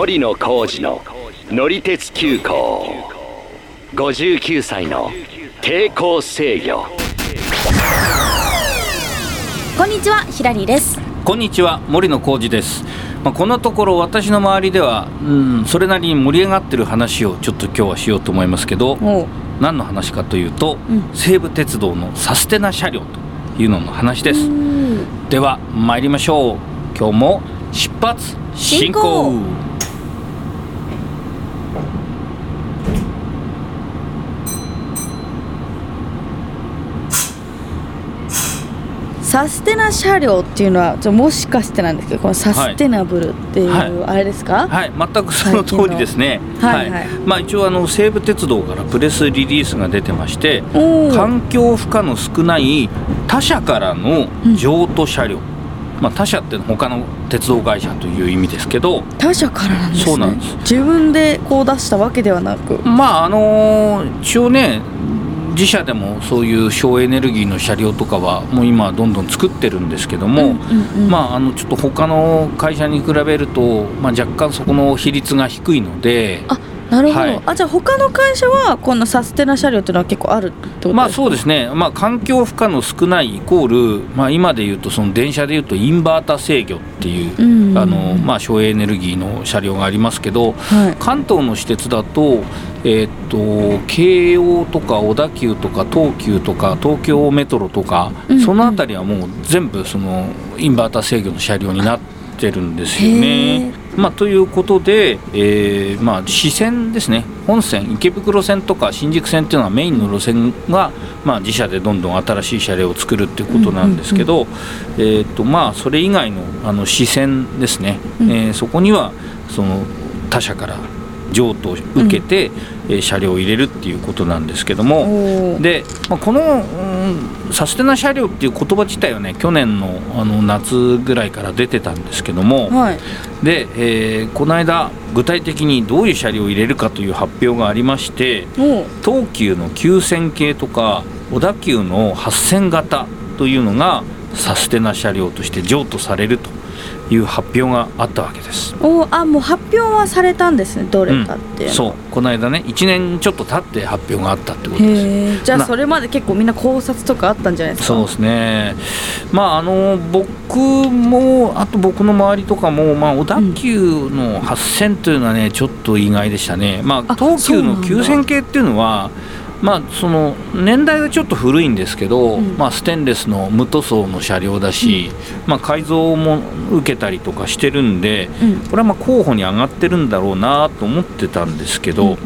森野浩二の乗り鉄急行。59歳の抵抗制御。こんにちはヒラリーです。こんにちは森野浩二です、まあ、このところ私の周りでは、うん、それなりに盛り上がってる話をちょっと今日はしようと思いますけど何の話かというと、うん。西武鉄道のサステナ車両というのの話です。では参りましょう。今日も出発進行サステナ車両っていうのはちょもしかしてなんですけどこのサステナブルっていう、はい。あれですか、はい、全くその。通りですね。はいはい。まあ一応あの西武鉄道からプレスリリースが出てまして、環境負荷の少ない他社からの譲渡車両。まあ他社って他の鉄道会社という意味ですけど、他社からなんですね。そうなんです。自分でこう出したわけではなく。まああの一応ね。自社でもそういう省エネルギーの車両とかはもう今どんどん作ってるんですけども、まああのちょっと他の会社に比べると、まあ、若干そこの比率が低いので、あなるほど、はい。あじゃあ他の会社はこのサステナ車両っていうのは結構あるってことですか？まあそうですね、まあ、環境負荷の少ないイコール、まあ、今でいうとその電車でいうとインバータ制御っていう、うん。あのまあ、省エネルギーの車両がありますけどはい。関東の私鉄だと,、えーっと京王とか小田急とか東急とか東京メトロとか、うんうん。その辺りはもう全部そのインバータ制御の車両になってるんですよへね。まあ、ということで、えーまあ、支線ですね。本線池袋線とか新宿線っていうのはメインの路線が、まあ、自社でどんどん新しい車両を作るっていうことなんですけど、えーとまあ、それ以外のあの支線ですね、うん。えーそこにはその他社から譲渡を受けて、えー車両を入れるっていうことなんですけども、で、まあ、この、うんサステナ車両っていう言葉自体はね去年のあの夏ぐらいから出てたんですけども、はい。で、えーこの間具体的にどういう車両を入れるかという発表がありまして東急の9000系とか小田急の8000型というのがサステナ車両として譲渡されるという発表があったわけです。おあもう発表はされたんですねどれかって。いうの、そう。この間ね1年ちょっと経って発表があったってことです。じゃあな。それまで結構みんな考察とかあったんじゃないですか？そうですね、まあ、あの僕も、あと僕の周りとかも、まあ、小田急の8000というのはね、ちょっと意外でしたね、まあ、あ東急のそうなんだ。9000系っていうのは、まあ、その年代がちょっと古いんですけど、うん。まあ、ステンレスの無塗装の車両だし、まあ、改造も受けたりとかしてるんで、うん。これはまあ候補に上がってるんだろうなと思ってたんですけど。うん。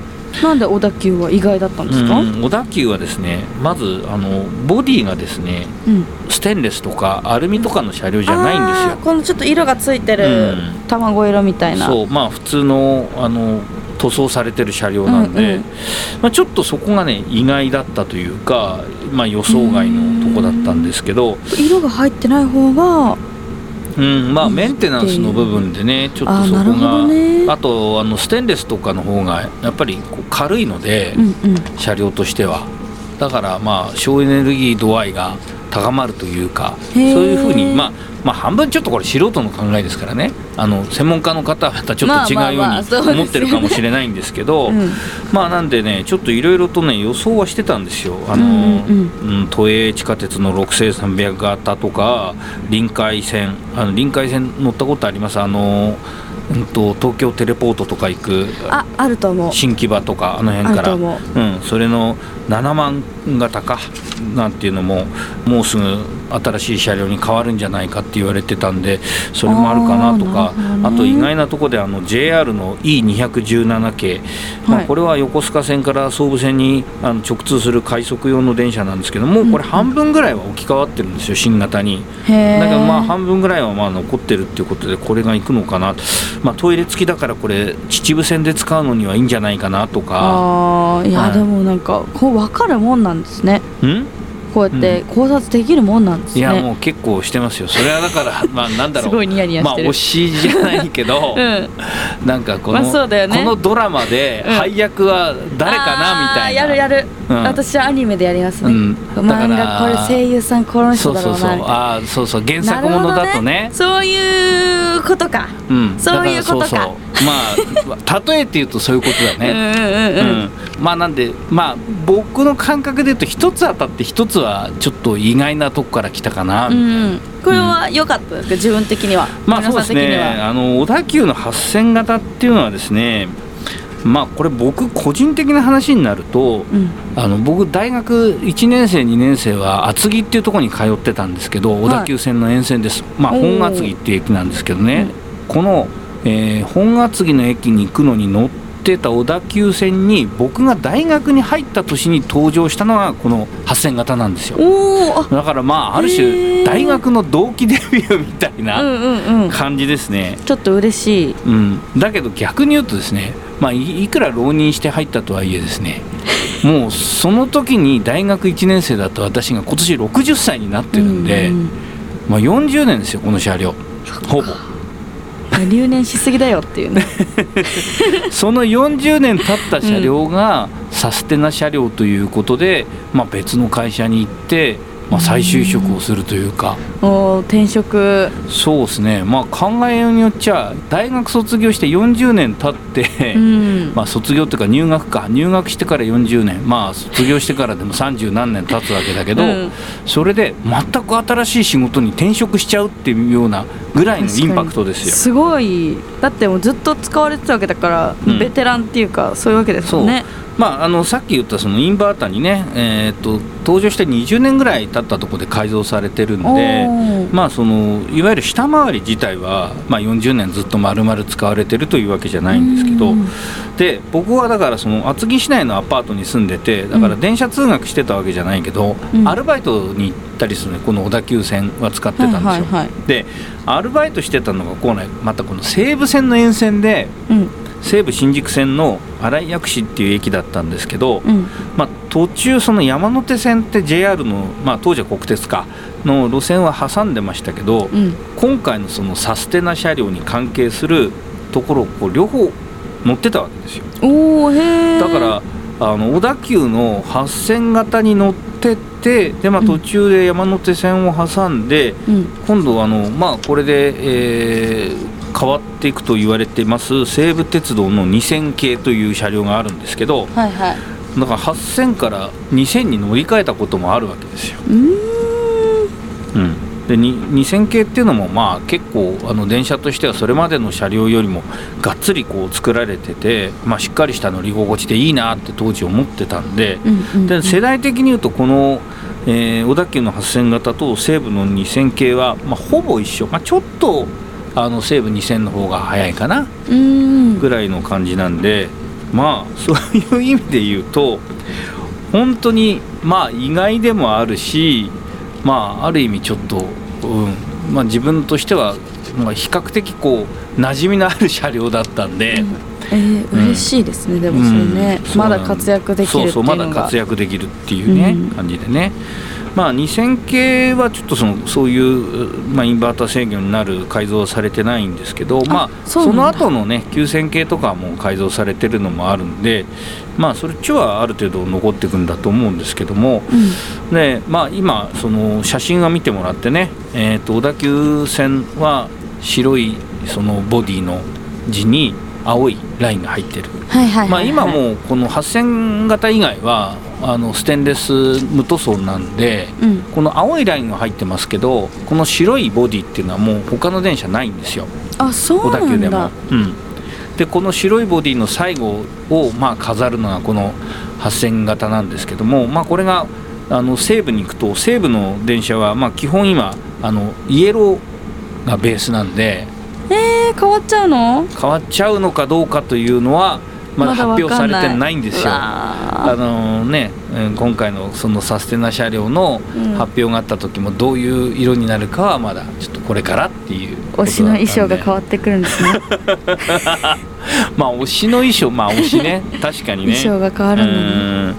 なんで小田急は意外だったんですか、うん。小田急はですねまずあのボディがですねうん。ステンレスとかアルミとかの車両じゃないんですよ。このちょっと色がついてるうん。卵色みたいな、そう。まあ普通のあの塗装されてる車両なんで、うんうん。まあ、ちょっとそこがね意外だったというか、まあ、予想外のとこだったんですけど、色が入ってない方がうんまあ、メンテナンスの部分でねちょっとそこがね。あとあのステンレスとかの方がやっぱりこう軽いので、うんうん。車両としては。だからまあ省エネルギー度合いが高まるというかそういうふうにまあまあ半分ちょっとこれ素人の考えですからね。あの専門家の方はまたちょっと違うように思ってるかもしれないんですけど うん。まあなんでねちょっといろいろとね予想はしてたんですよ。あの、うんうんうん。都営地下鉄の6300型とか臨海線あの臨海線乗ったことあります？あの、うん、と東京テレポートとか行くああると思う。新木場とかあの辺から。う。ん、それの7万型かなんていうのももうすぐ新しい車両に変わるんじゃないかって言われてたんでそれもあるかなとかあね。あと意外なところであの JR の E217 系、まあ、はい。これは横須賀線から総武線にあの直通する快速用の電車なんですけどもうこれ半分ぐらいは置き換わってるんですよ新型に。だからまあ半分ぐらいはまあ残ってるっていうことでこれが行くのかな、まあ、トイレ付きだからこれ秩父線で使うのにはいいんじゃないかなとか。あーいや、はい。でもなんかこう分かるもんなんですね。ん？こうやって考察できるもんなんですね、いやもう結構してますよ。それはだから まあなんだろう。すごいニヤニヤまあしてる。推しじゃないけど、うん。なんかこの,、まあそうだよね。このドラマでうん。配役は誰かなみたいな、やるやる、うん。私はアニメでやりますね、うん。漫画これ声優さんこの人そうそうそうだろう。あーそうそう。原作ものだとね。そういうことか、うん、そういうことか。まあ例えって言うとそういうことだね、うんうんうん。うん、まあなんでまあ僕の感覚で言うと一つ当たって一つはちょっと意外なとこから来たかな、うん。これは良かったですか自分的には。まあそうですね。は、あの小田急の8000型っていうのはですねまあこれ僕個人的な話になると、うん。あの僕大学1年生2年生は厚木っていうところに通ってたんですけど小田急線の沿線です、まあおー。本厚木っていう駅なんですけどね、うん。この、えー本厚木の駅に行くのに乗ってた小田急線に僕が大学に入った年に登場したのがこの8000型なんですよ。だからまああるへ種ー。大学の同期デビューみたいうんなうんうん。感じですね、ちょっと嬉しい。うん、だけど逆に言うとですね、まあ、いいくら浪人して入ったとはいえですね もうその時に大学1年生だった私が今年60歳になってるんで、うんうんまあ、40年ですよこの車両。ほぼ留年しすぎだよっていうね。その40年経った車両がサステナ車両ということで、まあ、別の会社に行って、まあ、再就職をするというか、おー転職。そうですね。まあ考えようによっちゃ大学卒業して40年経って、うん。まあ、卒業っていうか入学か。入学してから40年。まあ卒業してからでも30何年経つわけだけど、うん。それで全く新しい仕事に転職しちゃうっていうようなぐらいのインパクトですよ。すごい。だってもうずっと使われてたわけだから、うん。ベテランっていうかそういうわけですよね。まあ、あのさっき言ったそのインバーターにね、えー、と登場して20年ぐらい経ったところで改造されてるんで、まあ、そのいわゆる下回り自体は、まあ、40年ずっと丸々使われてるというわけじゃないんですけどうんで僕はだからその厚木市内のアパートに住んでてだから電車通学してたわけじゃないけど、うん。アルバイトに行ったりするねこの小田急線は使ってたんですよ。はいはいはい。でアルバイトしてたのがこうねまたこの西武線の沿線でうん。西武新宿線の新井薬師っていう駅だったんですけど、うん。まあ、途中その山手線って JR の、まあ、当時は国鉄かの路線は挟んでましたけど、うん。今回のそのサステナ車両に関係するところをこう両方乗ってたわけですよ。おおへえだからあの小田急の8000型に乗ってってで、まあ、うん。途中で山手線を挟んで、うん。今度あの、まあ、これで、えー変わっていくと言われています西武鉄道の2000系という車両があるんですけどはいはい。だから8000から2000に乗り換えたこともあるわけですよ。うん、でに2000系っていうのもまあ結構あの電車としてはそれまでの車両よりもがっつりこう作られてて、まあ、しっかりした乗り心地でいいなって当時思ってたんで。うんうんうん。で世代的に言うとこの、えー小田急の8000型と西武の2000系は、まあ、ほぼ一緒、まあ、ちょっとあの西武2000の方が早いかなぐらいの感じなんで。まあそういう意味で言うと本当にまあ意外でもあるしまあある意味ちょっと、うん。まあ、自分としては、まあ、比較的こう馴染みのある車両だったんで。えー、うん。嬉しいですね、でもそれね、うん。まだ活躍できるそうそうまだ活躍できるっていうね、うん。感じでねまあ2000系はちょっとそのそういう、まあ、インバーター制御になる改造はされてないんですけどまあその後のね9000系とかはもう改造されてるのもあるんでまあそれっちはある程度残っていくんだと思うんですけども、うん。でまあ、今その写真を見てもらってね、えー、と小田急線は白いそのボディの字に青いラインが入ってる、はいはいはい、まあ、はい、今もうこの8000型以外はあのステンレス無塗装なんでうん。この青いラインが入ってますけどこの白いボディっていうのはもう他の電車ないんですよ。あそう小田急でも。なんだ。うん、でこの白いボディの最後をまあ飾るのがこの8000型なんですけども、まあ、これがあの西部に行くと西部の電車はまあ基本今あのイエローがベースなんで。えー、変わっちゃうの？変わっちゃうのかどうかというのはまだ発表されてないんですよ。ああのね、うん今回のそのサステナ車両のうん。発表があった時もどういう色になるかはまだちょっとこれからっていう推しの衣装が変わってくるんですね。まあ推しの衣装まあ推しね。確かにね。衣装が変わるのに。うん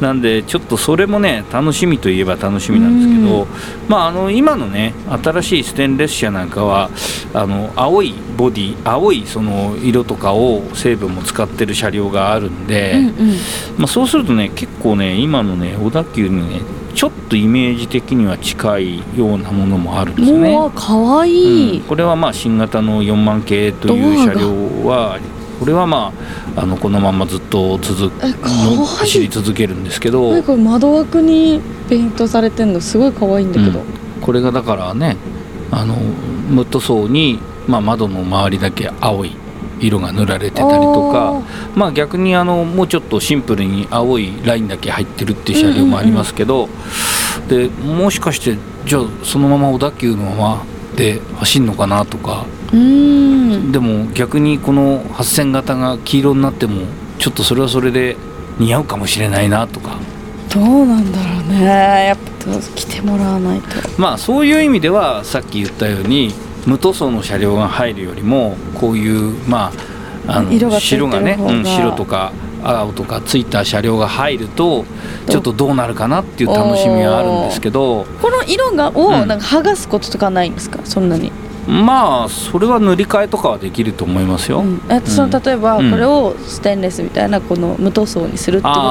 なんでちょっとそれもね楽しみといえば楽しみなんですけど、まあ、あの今のね新しいステンレス車なんかはあの青いボディ青いその色とかを成分も使ってる車両があるんで、うんうん。まあ、そうするとね結構ね今のね小田急にねちょっとイメージ的には近いようなものもあるんですね。もう可愛い。うん。これはまあ新型の4万系という車両はこれはまああのこのままずっと続く走り続けるんですけど窓枠にペイントされてんのすごい可愛いんだけど、うん。これがだからねあのムッド層に、まあ、窓の周りだけ青い色が塗られてたりとかまあ逆にあのもうちょっとシンプルに青いラインだけ入ってるっていう車両もありますけど、でもしかしてじゃあそのまま小田急のままで走るのかなとか。うーん。でも逆にこの8000型が黄色になってもちょっとそれはそれで似合うかもしれないなとか。どうなんだろうね。やっぱ来てもらわないと。まあそういう意味ではさっき言ったように無塗装の車両が入るよりもこういうまああの色が白がね、うん、白とか青とかついた車両が入るとちょっとどうなるかなっていう楽しみはあるんですけど。この色がをなんか剥がすこととかないんですか？そんなに、まあそれは塗り替えとかはできると思いますよ。うん、えその例えばこうん。れをステンレスみたいなこの無塗装にするってことは、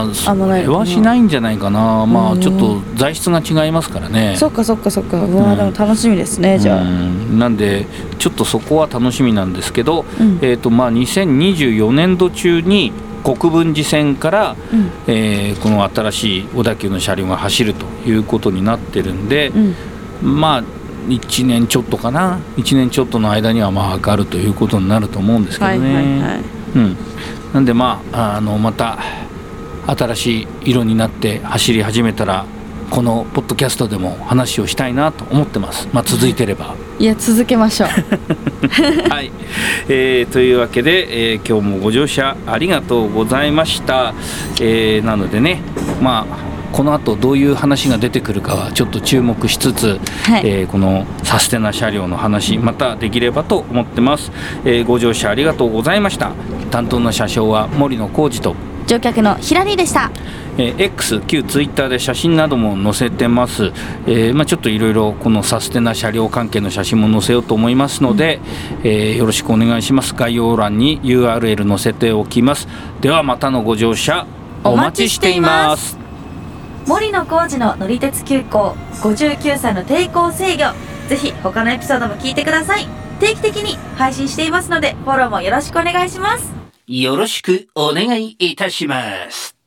ああそあんまな。いはしないんじゃないかな。まうん。あちょっと材質が違いますからね。そっかそっかそっか。うわ、うん。でも楽しみですねじゃあ、うん。なんでちょっとそこは楽しみなんですけど、うん。えーとまあ、2024年度中に国分寺線から、うん。えーこの新しい小田急の車両が走るということになってるんで、うん。まあ1年ちょっとかな？1年ちょっとの間にはまあ上がるということになると思うんですけどはいね。はいはい。うん、なんでまああのまた新しい色になって走り始めたらこのポッドキャストでも話をしたいなと思ってます、まあ、続いてれば。いや続けましょう。はい、えーというわけで、えー今日もご乗車ありがとうございました、えーなのでねまあこの後どういう話が出てくるかはちょっと注目しつつ、はい。えーこのサステナ車両の話またできればと思ってます、えーご乗車ありがとうございました。担当の車掌は森野浩二と。乗客のヒラリーでした。えー X 旧ツイッターで写真なども載せてます、えーまあ、ちょっといろいろこのサステナ車両関係の写真も載せようと思いますので、えーよろしくお願いします。概要欄に URL 載せておきます。ではまたのご乗車お待ちしています森野浩二の乗り鉄急行59歳の抵抗制御。ぜひ他のエピソードも聞いてください。定期的に配信していますのでフォローもよろしくお願いします。よろしくお願いいたします。